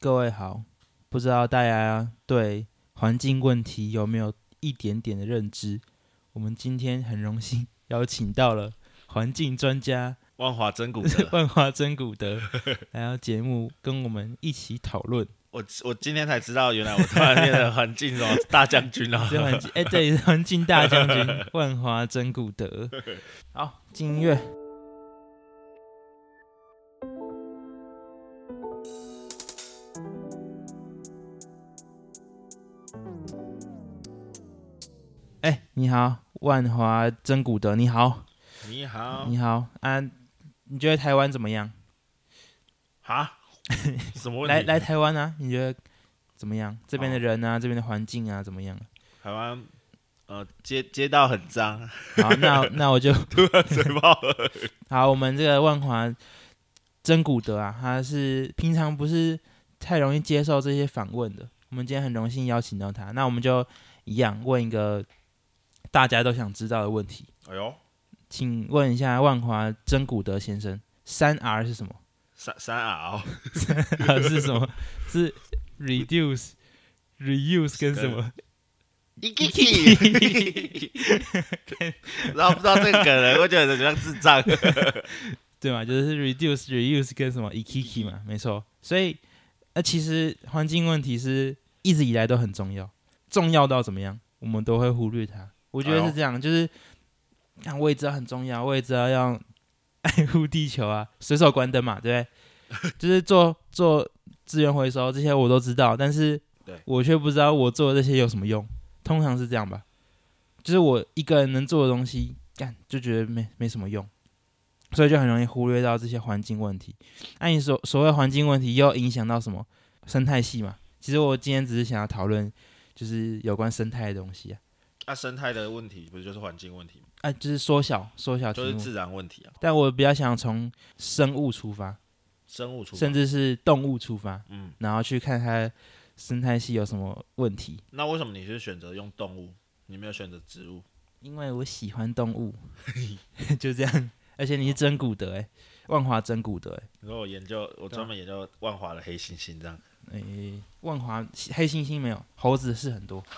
各位好，不知道大家对环境问题有没有一点点的认知？我们今天很荣幸 邀请到了环境专家万华真古德，万华真古德来到节目跟我们一起讨论。我我今天才知道，原来我突然变成环境什么大将军了。这环境，哎，对，环境大将军 万华真古德。好，进音乐。你好，万华真古德，你好，你好，你好啊！你觉得台湾怎么样？啊？什么问题？来来台湾啊？你觉得怎么样？这边的人啊，这边的环境啊，怎么样？台湾呃，街街道很脏。好，那那我就 突然嘴爆了。好，我们这个万华真古德啊，他是平常不是太容易接受这些访问的。我们今天很荣幸邀请到他，那我们就一样问一个。大家都想知道的问题。哎呦，请问一下万华真古德先生，三 R 是什么？三三 R，是什么？是 reduce、reuse 跟什么一 K K，然后不知道这个人，我觉得像智障，对嘛？就是 reduce、reuse 跟什么 ikiki 嘛，没错。所以，呃，其实环境问题是一直以来都很重要，重要到怎么样，我们都会忽略它。我觉得是这样，就是，看我也知道很重要，我也知道要 爱护地球啊，随手关灯嘛，对不对？就是做做资源回收这些我都知道，但是我却不知道我做的这些有什么用。通常是这样吧，就是我一个人能做的东西，干就觉得没没什么用，所以就很容易忽略到这些环境问题。那你所所谓环境问题又影响到什么生态系嘛？其实我今天只是想要讨论，就是有关生态的东西啊。那生态的问题不是就是环境问题吗？哎，就是缩小，缩小就是自然问题啊。但我比较想从生物出发，生物出，甚至是动物出发，嗯，然后去看它生态系有什么问题。那为什么你是选择用动物，你没有选择植物？因为我喜欢动物，就这样。而且你是真古德哎，万华真古德哎。你说我研究，我专门研究万华的黑猩猩这样。诶，万华黑猩猩没有，猴子是很多。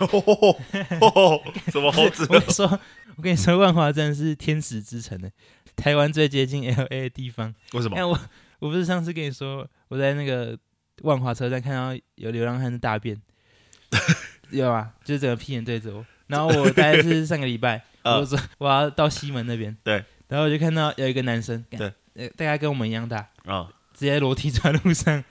什么猴子？我跟你说，我跟你说，万华真的是天使之城呢，台湾最接近 L A 的地方。为什么？看我，我不是上次跟你说，我在那个万华车站看到有流浪汉的大便，有啊，就是整个屁眼对着我。然后我大概是上个礼拜，我说我要到西门那边，对，然后我就看到有一个男生，对，呃大概跟我们一样大，啊，直接裸体在路上。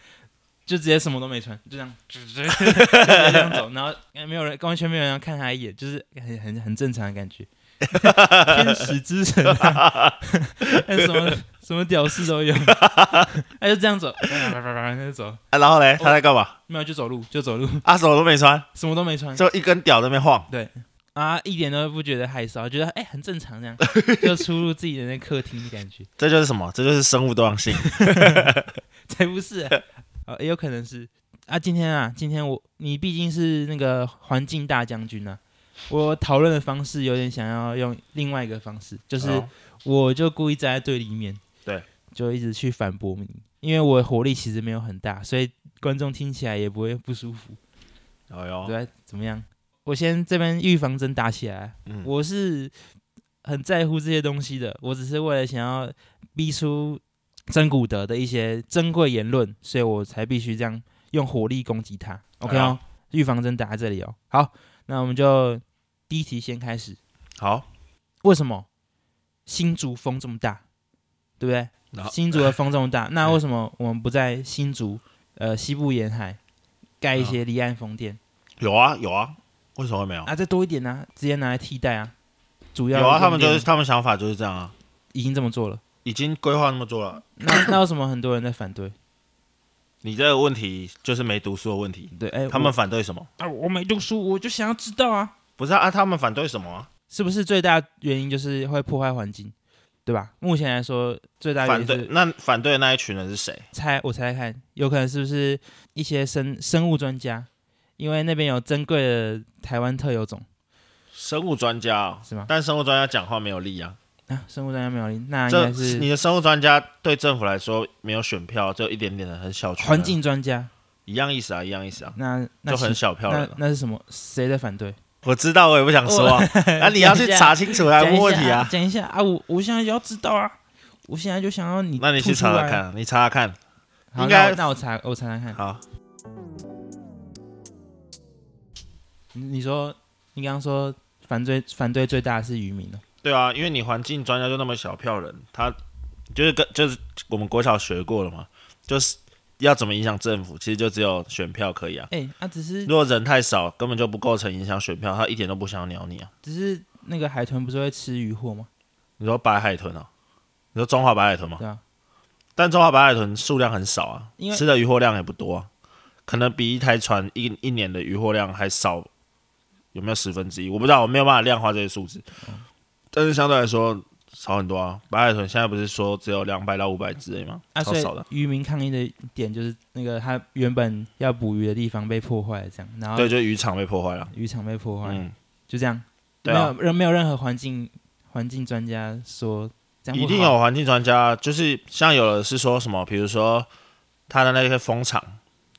就直接什么都没穿，就这样，就 这样走，然后没有人，完全没有人要看他一眼，就是很很很正常的感觉。天使之城，什么什么屌事都有，他就这样走，他就走。啊，然后嘞，他在干嘛？没有，就走路，就走路。啊，什么都没穿，什么都没穿，就一根屌在那晃。对，啊，一点都不觉得害臊，觉得哎很正常，这样就出入自己的那客厅的感觉。这就是什么？这就是生物多样性。才不是。呃，也有可能是啊。今天啊，今天我你毕竟是那个环境大将军啊，我讨论的方式有点想要用另外一个方式，就是我就故意站在对立面，对，就一直去反驳你，因为我火力其实没有很大，所以观众听起来也不会不舒服。哎呦，对，怎么样？我先这边预防针打起来。嗯，我是很在乎这些东西的，我只是为了想要逼出。真古德的一些珍贵言论，所以我才必须这样用火力攻击他。OK 哦，预防针打在这里哦。好，那我们就第一题先开始。好，为什么新竹风这么大？对不对？新竹的风这么大，那为什么我们不在新竹呃西部沿海盖一些离岸风电？有啊有啊，为什么没有？啊，再多一点呢，直接拿来替代啊。主要有啊，他们就是他们想法就是这样啊，已经这么做了。已经规划那么做了，那那为什么很多人在反对？你这个问题就是没读书的问题。对，哎，他们反对什么？啊，我没读书，我就想要知道啊。不是啊，他们反对什么？是不是最大原因就是会破坏环境，对吧？目前来说，最大反对那反对的那一群人是谁？猜，我猜猜看，有可能是不是一些生生物专家？因为那边有珍贵的台湾特有种。生物专家是吗？但生物专家讲话没有力啊。啊，生物专家没有，那应该是你的生物专家对政府来说没有选票，只有一点点的很小。环境专家一样意思啊，一样意思啊，那那就很小票人啊、那那是什么？谁在反对？我知道，我也不想说啊。那、你要去查清楚来讲一下问问题啊。讲一下啊！我我现在就要知道啊！我现在就想要你，那你去查查。看，你查查看。好，应该那我那我查我查查看。好，你你说你刚刚说反对反对最大的是渔民哦，对啊，因为你环境专家就那么小票人，他就是跟就是我们国小学过了嘛，就是要怎么影响政府，其实就只有选票可以啊。哎，啊只是如果人太少，根本就不构成影响选票，他一点都不想要鸟你啊。只是那个海豚不是会吃鱼货吗？你说白海豚啊？你说中华白海豚吗？对啊，但中华白海豚数量很少啊因，为吃的渔获量也不多啊，可能比一台船一一年的渔获量还少，有没有十分之一？我不知道，我没有办法量化这些数字，但是相对来说少很多啊。白海豚现在不是说只有两百到五百只吗？啊，所以超少的。渔民抗议的点就是那个他原本要捕鱼的地方被破坏了，这样，然后对，就渔场被破坏了。渔场被破坏，嗯，就这样，对啊，没有没有任何环境环境专家说这样不一定好有环境专家，就是像有的是说什么，比如说他的那些蜂场，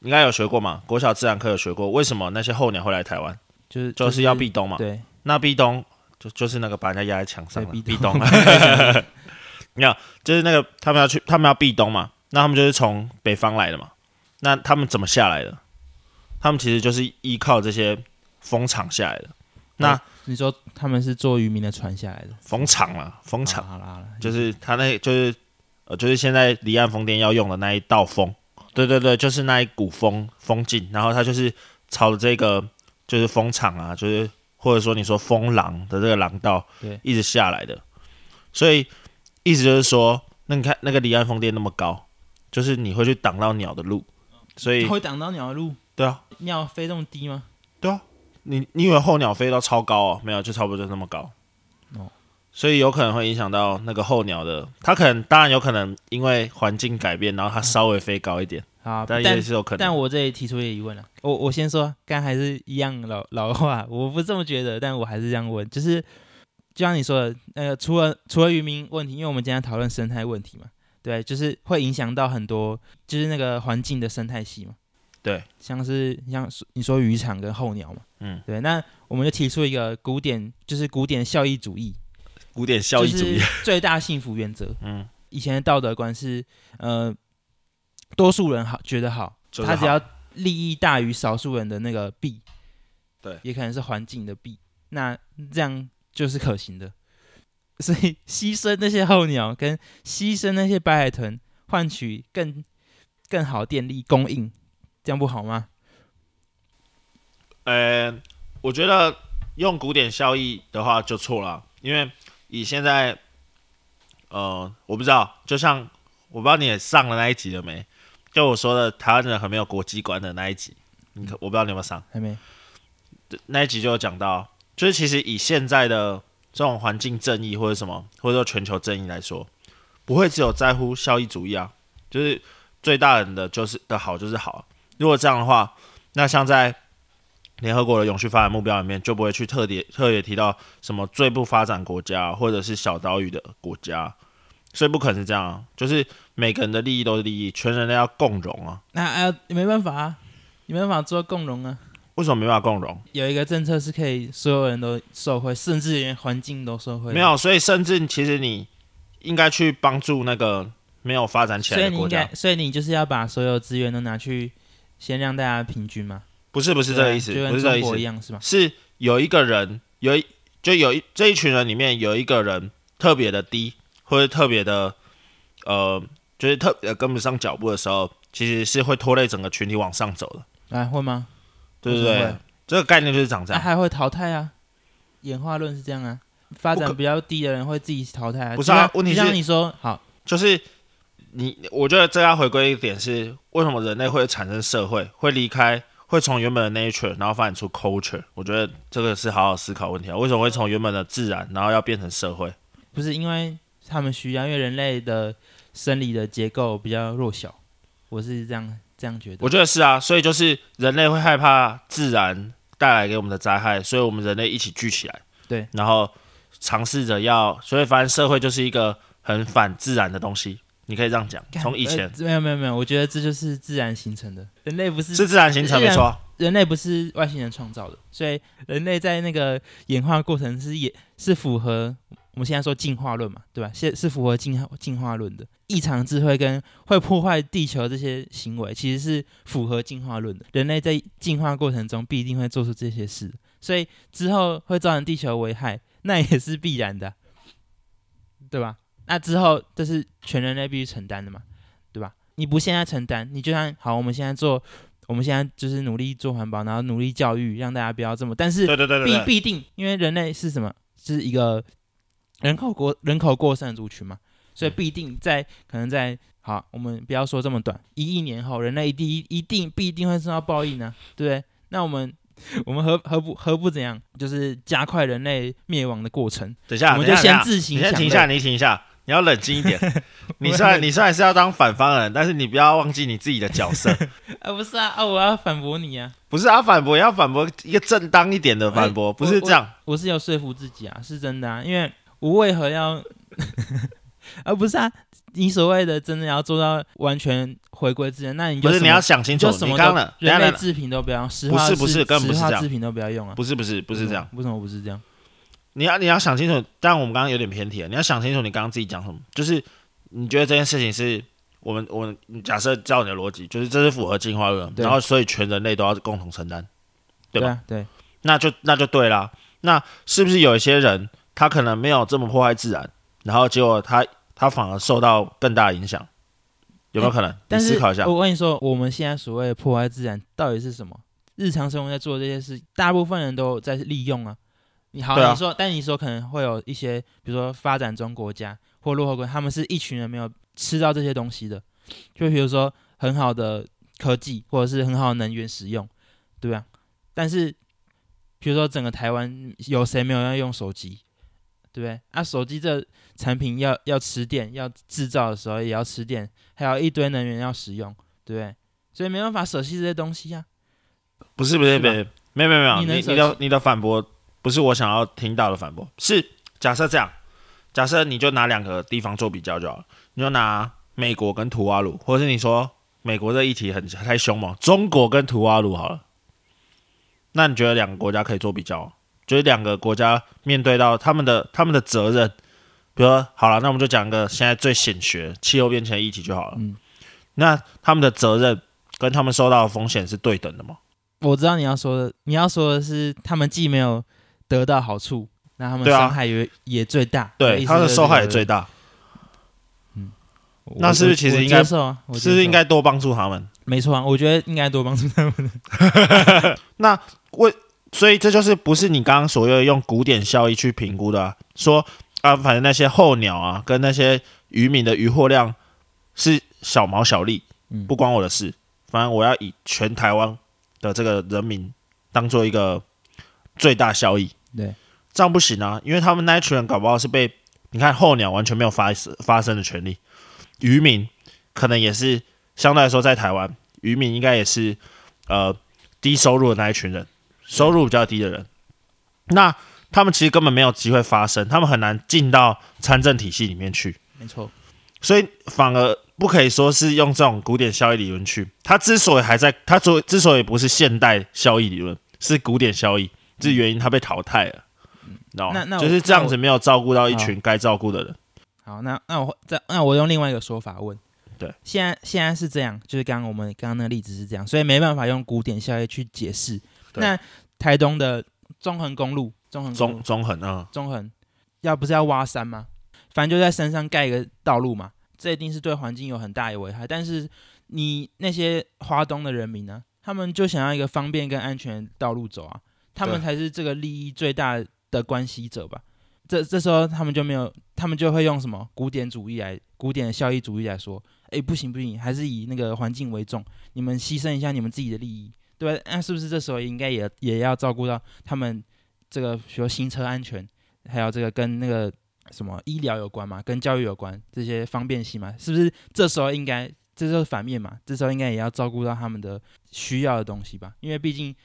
应该有学过嘛？国小自然课有学过，为什么那些候鸟会来台湾？就是就是要避冬嘛。对那壁咚就就是那个把人家压在墙上了，对壁壁咚。咚，没有，就是那个他们要去，他们要避咚嘛，那他们就是从北方来的嘛，那他们怎么下来的？他们其实就是依靠这些风场下来的。那你说他们是坐渔民的船下来的？风场嘛，风场。就是他那，就是呃，就是现在离岸风电要用的那一道风，对对对，就是那一股风风劲，然后他就是朝着这个就是风场啊，就是或者说你说风廊的这个廊道，对。一直下来的，所以意思就是说，那你看那个离岸风电那么高，就是你会去挡到鸟的路，所以会挡到鸟的路，对啊，鸟飞这么低吗？对啊，你你以为候鸟飞到超高哦？没有，就差不多就那么高。哦，所以有可能会影响到那个候鸟的，它可能当然有可能因为环境改变，然后它稍微飞高一点，好，但但也是有可能。但我这里提出一个疑问了，我我先说，刚还是一样老老话，我不这么觉得，但我还是这样问，就是就像你说的，呃，除了除了渔民问题，因为我们今天讨论生态问题嘛，对，就是会影响到很多，就是那个环境的生态系嘛，对，像是像你说渔场跟候鸟嘛，嗯，对，那我们就提出一个古典，就是古典效益主义，古典效益主义就，是 最大幸福原则。嗯，以前的道德观是，呃，多数人好觉得好，就是好他只要利益大于少数人的那个弊，对也可能是环境的弊，那这样就是可行的。所以牺牲那些候鸟跟牺牲那些白海豚，换取更更好电力供应，这样不好吗？呃，我觉得用古典效益的话就错了，因为以现在，呃，我不知道，就像我不知道你也上了那一集了没？就我说的台湾人很没有国际观的那一集，你可我不知道你有没有上。还没？那一集就有讲到，就是其实以现在的这种环境正义或者什么，或者说全球正义来说，不会只有在乎效益主义啊，就是最大人的就是的好就是好。如果这样的话，那像在联合国的永续发展目标里面，就不会去特别特别提到什么最不发展国家或者是小岛屿的国家，所以不可能是这样啊，就是每个人的利益都是利益，全人类要共荣啊。那啊，没办法啊，你没办法做共荣啊。为什么没办法共荣？有一个政策是可以所有人都受惠，甚至连环境都受惠。没，有，所以甚至其实你应该去帮助那个没有发展起来的人所以你应该，，所以你就是要把所有资源都拿去先让大家平均嘛，不是不是这个意思，不是这个意思，一样是吗？是有一个人有一就有一这一群人里面有一个人特别的低，或者特别的呃，就是特别跟不上脚步的时候，其实是会拖累整个群体往上走的，哎，会吗？对不对为什么会？这个概念就是长这那、样，还会淘汰啊，演化论是这样啊，发展比较低的人会自己淘汰啊。不是啊问题是你说，好，就是你，我觉得这要回归一点是，为什么人类会产生社会，会离开，会从原本的 nature，然后发展出 culture？我觉得这个是好好思考问题啊。为什么会从原本的自然，然后要变成社会？不是因为他们需要，因为人类的生理的结构比较弱小，我是这样这样觉得。我觉得是啊，所以就是人类会害怕自然带来给我们的灾害，所以我们人类一起聚起来，对，然然后尝试着要，所以发现社会就是一个很反自然的东西。你可以这样讲。从以前呃没有没有没有，我觉得这就是自然形成的，人类不是是自然形成，没错。人类不是外星人创造的，所以人类在那个演化过程是也是符合我们现在说进化论嘛，对吧？是是符合进化进化论的。异常智慧跟会破坏地球这些行为，其实是符合进化论的。人类在进化过程中必定会做出这些事，所以之后会造成地球危害，那也是必然的啊，对吧？那之后这是全人类必须承担的嘛，对吧？你不现在承担，你就算好，我们现在做，我们现在就是努力做环保，然后努力教育，让大家不要这么，但是对对对对对，必必定，因为人类是什么？是一个人口过人口过剩的族群嘛，所以必定在可能在好，我们不要说这么短，一亿年后，人类一定一定必定会受到报应呢，对不对？那我们我们何何不何不怎样？就是加快人类灭亡的过程，等一下，我们就先自行你先停一下，你停一下，你要冷静一点。你虽然你虽然是要当反方人，但是你不要忘记你自己的角色。啊，不是啊，啊，我要反驳你啊，不是啊，反驳要反驳一个正当一点的反驳，不是这样。我是要说服自己啊，是真的啊，因为我为何要，而不是啊？你所谓的真的要做到完全回归自然，那你就不是你要想清楚就，什么都你刚刚的等一下等一下人类制品都不要用，石化不是不是根本不是这样制品都不要用啊，不是不是不是这样，为什么不是这样？你要你要想清楚。但我们刚刚有点偏题了，你要想清楚你刚刚自己讲什么，就是你觉得这件事情是我们我们假设照你的逻辑，就是这是符合进化论，然后所以全人类都要共同承担，对吧啊，对，那就那就对啦。那是不是有一些人他可能没有这么破坏自然，然后结果他他反而受到更大的影响？有没有可能？你思考一下。我跟你说，我们现在所谓的破坏自然到底是什么？日常生活在做这些事，大部分人都在利用啊。你好，你说，但你说可能会有一些，比如说发展中国家或落后国家，他们是一群人没有吃到这些东西的，就比如说很好的科技或者是很好的能源使用，对吧？但是比如说整个台湾有谁没有要用手机，对不对？啊，手机这产品要要吃电，要制造的时候也要吃电，还有一堆能源要使用，对不对？所以没办法舍弃这些东西呀、不是不是不是，没有没有没有，你你你的你的反驳不是我想要听到的反驳，是假设这样，假设你就拿两个地方做比较就好了，你就拿美国跟图瓦鲁，或者是你说美国这议题很太凶猛，中国跟图瓦鲁好了，那你觉得两个国家可以做比较吗？就是两个国家面对到他们的他们的责任，比如说好了，那我们就讲一个现在最显学气候变迁的议题就好了，嗯那他们的责任跟他们受到的风险是对等的吗？我知道你要说的，你要说的是他们既没有得到好处，那他们伤害也、也最大，对，他的受害也最大。嗯，那是不是其实应该啊？是不是应该多帮助他们？没错啊？我觉得应该多帮助他们。那为所以这就是不是你刚刚所谓的用古典效益去评估的、啊，说啊，反正那些候鸟啊，跟那些渔民的渔获量是小毛小利，嗯。不关我的事。反正我要以全台湾的这个人民当做一个最大效益，对，这样不行啊，因为他们那一群人搞不好是被你看候鸟完全没有发发声的权利，渔民可能也是相对来说在台湾，渔民应该也是呃低收入的那一群人，收入比较低的人，那他们其实根本没有机会发声，他们很难进到参政体系里面去，没错，所以反而不可以说是用这种古典效益理论去。它之所以还在，它之之所以不是现代效益理论，是古典效益，这原因它被淘汰了，你知道吗？那那就是这样子，没有照顾到一群该照顾的人。好，那那我再那我用另外一个说法问，对，现在现在是这样，就是刚刚我们刚刚那个例子是这样，所以没办法用古典效益去解释。对。那台东的中横公路，中横中中横啊，中横。要不是要挖山吗？反正就在山上盖一个道路嘛，这一定是对环境有很大的危害。但是你那些华东的人民呢，他们就想要一个方便跟安全的道路走啊，他们才是这个利益最大的关系者吧。这这时候他们就没有，他们就会用什么古典主义来，古典的效益主义来说，哎，不行不行，还是以那个环境为重，你们牺牲一下你们自己的利益，对吧？那是不是这时候应该也也要照顾到他们这个，比如行车安全，还有这个跟那个什么医疗有关嘛，跟教育有关这些方便性嘛，是不是这时候应该这就是反面嘛？这时候应该也要照顾到他们的需要的东西吧，因为毕竟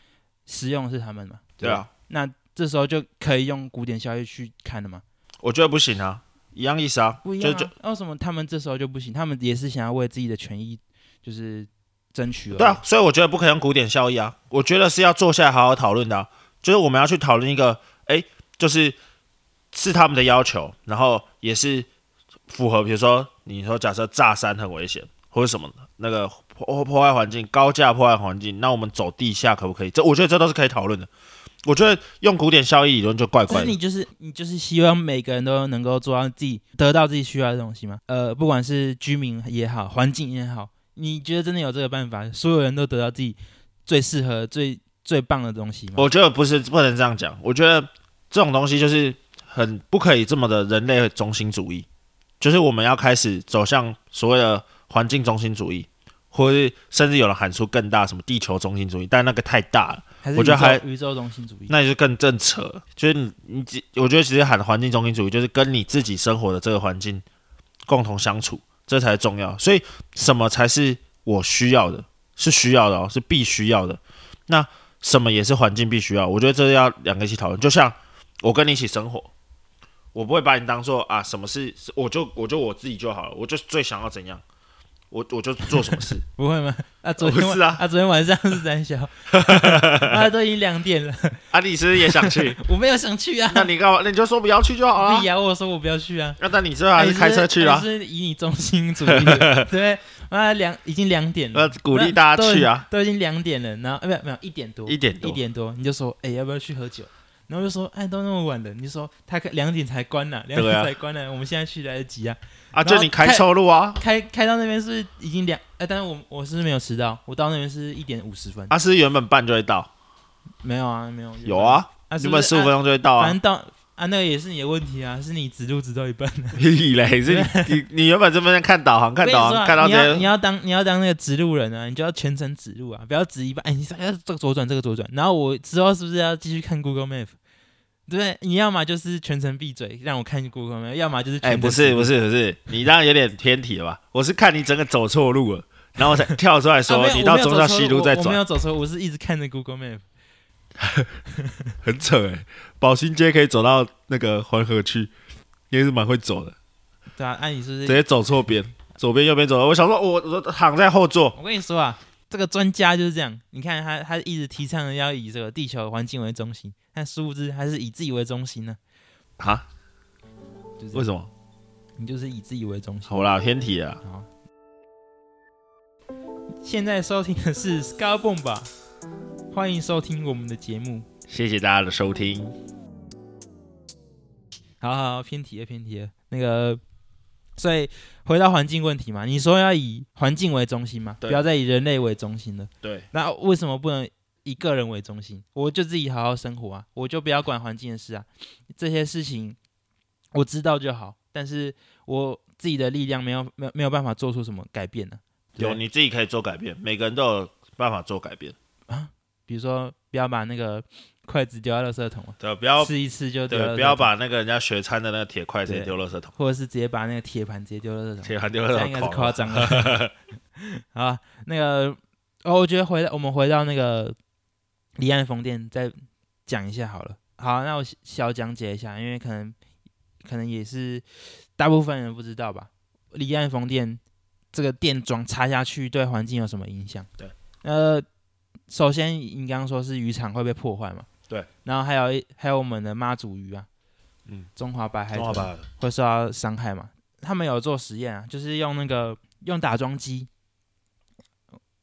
使用是他们嘛。吧，对啊，那这时候就可以用古典效益去看了嘛。我觉得不行啊，一样意思啊，不一样、啊。就就为什么他们这时候就不行？他们也是想要为自己的权益就是争取而已。对啊，所以我觉得不可以用古典效益啊，我觉得是要坐下来好好讨论的啊、就是我们要去讨论一个，哎，就是是他们的要求，然后也是符合，比如说你说假设炸山很危险或者什么的那个破破坏环境，高价破坏环境，那我们走地下可不可以？这我觉得这都是可以讨论的。我觉得用古典效益理论就怪怪的可是你。就是你就是希望每个人都能够做到自己得到自己需要的东西吗？呃，不管是居民也好，环境也好，你觉得真的有这个办法，所有人都得到自己最适合、最最棒的东西吗？我觉得不是不能这样讲，我觉得这种东西就是很不可以这么的人类中心主义，就是我们要开始走向所谓的环境中心主义，或者是甚至有人喊出更大什么地球中心主义，但那个太大了，我觉得还宇宙中心主义？那就更正扯了。就是你你只我觉得其实喊环境中心主义，就是跟你自己生活的这个环境共同相处，这才重要。所以什么才是我需要的？是需要的哦，是必须要的。那什么也是环境必须要？我觉得这要两个一起讨论。就像我跟你一起生活，我不会把你当做啊，什么是我就我就我自己就好了，我就最想要怎样，我我就做什么事。不会吗？啊，昨天不是啊啊，昨天晚上是三小，啊，都已经两点了，啊，你是不是也想去？我没有想去啊。那你干嘛？那你就说不要去就好了必。呀，我说我不要去啊。那那你最后还是开车去啊？啊？是以你中心主义的，对啊，两已经两点了，鼓励大家去啊！都已经两点了，然后呃，没有没有一点多，一点多一点多，你就说，哎、要不要去喝酒？然后就说，哎，都那么晚了，你就说他开两点才关呢、两点才关呢、我们现在去来得及啊。啊，就你开错路啊！开开到那边是已经两，哎，但是我我是没有迟到，我到那边是一点五十分，啊，是原本半就会到，没有啊，没有，有，啊，啊，原本十五分钟就会到啊，反啊。正到啊，那个也是你的问题啊，是你指路指到一半的。屁嘞，是你你你原本这边在看导航，看导航看到这，你要你要当你要当那个指路人啊，你就要全程指路啊，不要指一半。哎，你说哎这个左转，这个左转，然后我之后是不是要继续看 Google Map？对？你要么就是全程闭嘴让我看 Google Map，要么就是哎，程不是不是不是，你这样有点偏题了吧？我是看你整个走错路了，然后我才 跳出来说你到中山西路再转我没，有走错，我是一直看着 Google Map。很扯哎。宝兴街可以走到那个环河区，也是蛮会走的，对啊，按、你是不是？直接走错边，左边右边走。我想说，我我躺在后座，我跟你说啊，这个专家就是这样。你看他，他一直提倡的要以这个地球环境为中心，但殊不知还是以自己为中心呢。哈？就是为什么？你就是以自己为中心。好啦，偏题了。好，现在收听的是 Scar Bomb 吧，欢迎收听我们的节目。谢谢大家的收听。好好好，偏题了，偏题了。那个，所以回到环境问题嘛，你说要以环境为中心嘛，不要再以人类为中心了。对，那为什么不能以个人为中心？我就自己好好生活啊，我就不要管环境的事啊。这些事情我知道就好，但是我自己的力量没有没有没有办法做出什么改变呢、有你自己可以做改变，每个人都有办法做改变啊。比如说，不要把那个筷子丢到垃圾桶啊，对，不要吃一次就对，桶不要把那个人家学餐的那个铁筷直接丢垃圾桶，或者是直接把那个铁盘直接丢到垃圾桶。铁盘丢垃圾桶应该是夸张了。好啊，那个，哦，我觉得回到我们回到那个离岸风电再讲一下好了。好，那我小小讲解一下，因为可能可能也是大部分人不知道吧。离岸风电这个电桩插下去对环境有什么影响？对，呃，首先你刚刚说是渔场会被破坏嘛？对，然后还有一还有我们的妈祖鱼啊，嗯，中华白海豚中华吧，会受到伤害嘛？他们有做实验啊，就是用那个用打桩机。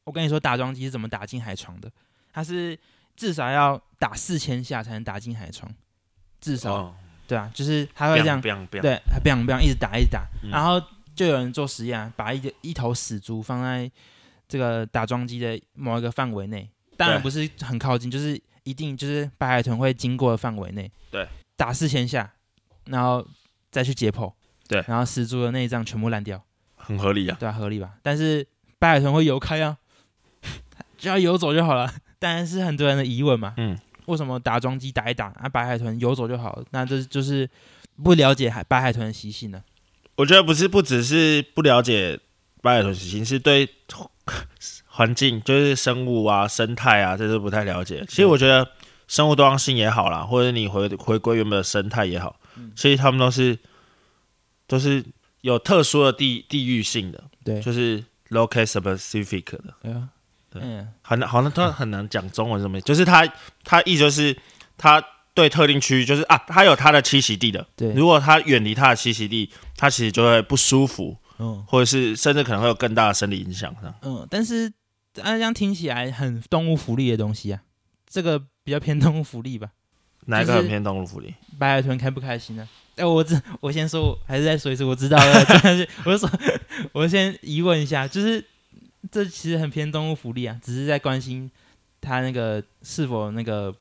我跟你说，打桩机是怎么打进海床的？它是至少要打四千下才能打进海床，至少、哦，对啊，就是它会这样，biang biang，对，它 biang biang 一直打一直打，嗯。然后就有人做实验、啊，把一个一头死猪放在这个打桩机的某一个范围内，当然对。不是很靠近，就是一定就是白海豚会经过的范围内，对，打四千下，然后再去解剖，对然后死猪的内脏全部烂掉，很合理啊。对啊，合理吧？但是白海豚会游开啊，只要游走就好了。当然是很多人的疑问嘛，嗯，为什么打桩机打一打啊，白海豚游走就好了？那这就是不了解海白海豚的习性呢。我觉得不是不只是不了解白海豚习性，是对环境，就是生物啊、生态啊，这是不太了解。其实我觉得生物多样性也好啦，或者你回回归原本的生态也好，嗯。其实他们都是都是有特殊的地地域性的，对，就是 local specific 的，对啊，对。嗯，很难好像他很难讲中文什么，就是他他意思就是他对特定区域就是啊，他有他的栖息地的，对，如果他远离他的栖息地，他其实就会不舒服，嗯。或者是甚至可能会有更大的生理影响上。嗯，但是按这样听起来很动物福利的东西啊，这个比较偏动物福利吧。哪一个很偏动物福利？白海豚开不开心呢、哎、我知我先说，还是再说一次，我知道了。但是我就说，我先疑问一下，就是这其实很偏动物福利啊，只是在关心它那个是否那个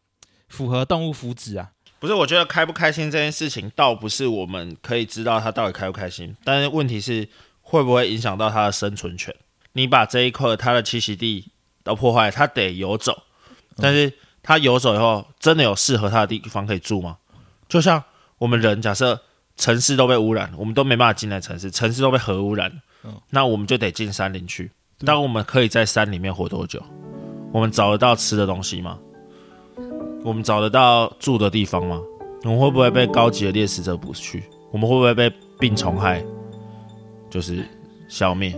符合动物福祉啊。不是，我觉得开不开心这件事情，倒不是我们可以知道它到底开不开心，但是问题是会不会影响到它的生存权？你把这一块它的栖息地都破坏，它得游走，但是它游走以后，真的有适合它的地方可以住吗？就像我们人，假设城市都被污染，我们都没办法进来城市，城市都被核污染，嗯那我们就得进山林去。那我们可以在山里面活多久？我们找得到吃的东西吗？我们找得到住的地方吗？我们会不会被高级的猎食者捕去？我们会不会被病虫害就是消灭？